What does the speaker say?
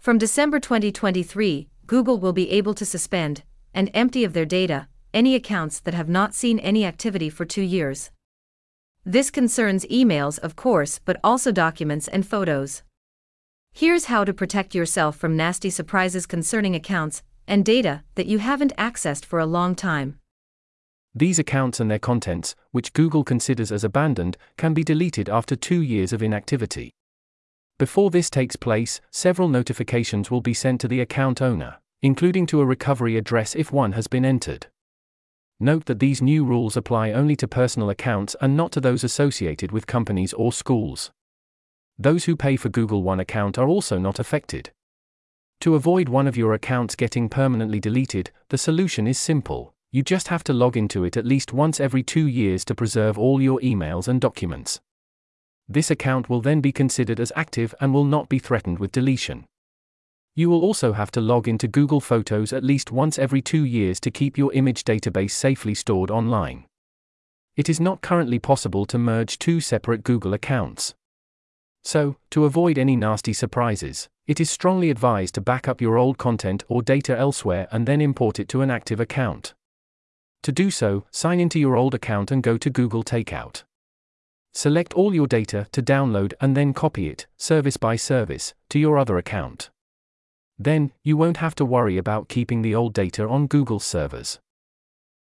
From December 2023, Google will be able to suspend, and empty of their data, any accounts that have not seen any activity for two years. This concerns emails, of course, but also documents and photos. Here's how to protect yourself from nasty surprises concerning accounts and data that you haven't accessed for a long time. These accounts and their contents, which Google considers as abandoned, can be deleted after two years of inactivity. Before this takes place, several notifications will be sent to the account owner, including to a recovery address if one has been entered. Note that these new rules apply only to personal accounts and not to those associated with companies or schools. Those who pay for Google One account are also not affected. To avoid one of your accounts getting permanently deleted, the solution is simple. You just have to log into it at least once every two years to preserve all your emails and documents. This account will then be considered as active and will not be threatened with deletion. You will also have to log into Google Photos at least once every two years to keep your image database safely stored online. It is not currently possible to merge two separate Google accounts. So, to avoid any nasty surprises, it is strongly advised to back up your old content or data elsewhere and then import it to an active account. To do so, sign into your old account and go to Google Takeout. Select all your data to download and then copy it, service by service, to your other account. Then, you won't have to worry about keeping the old data on Google servers.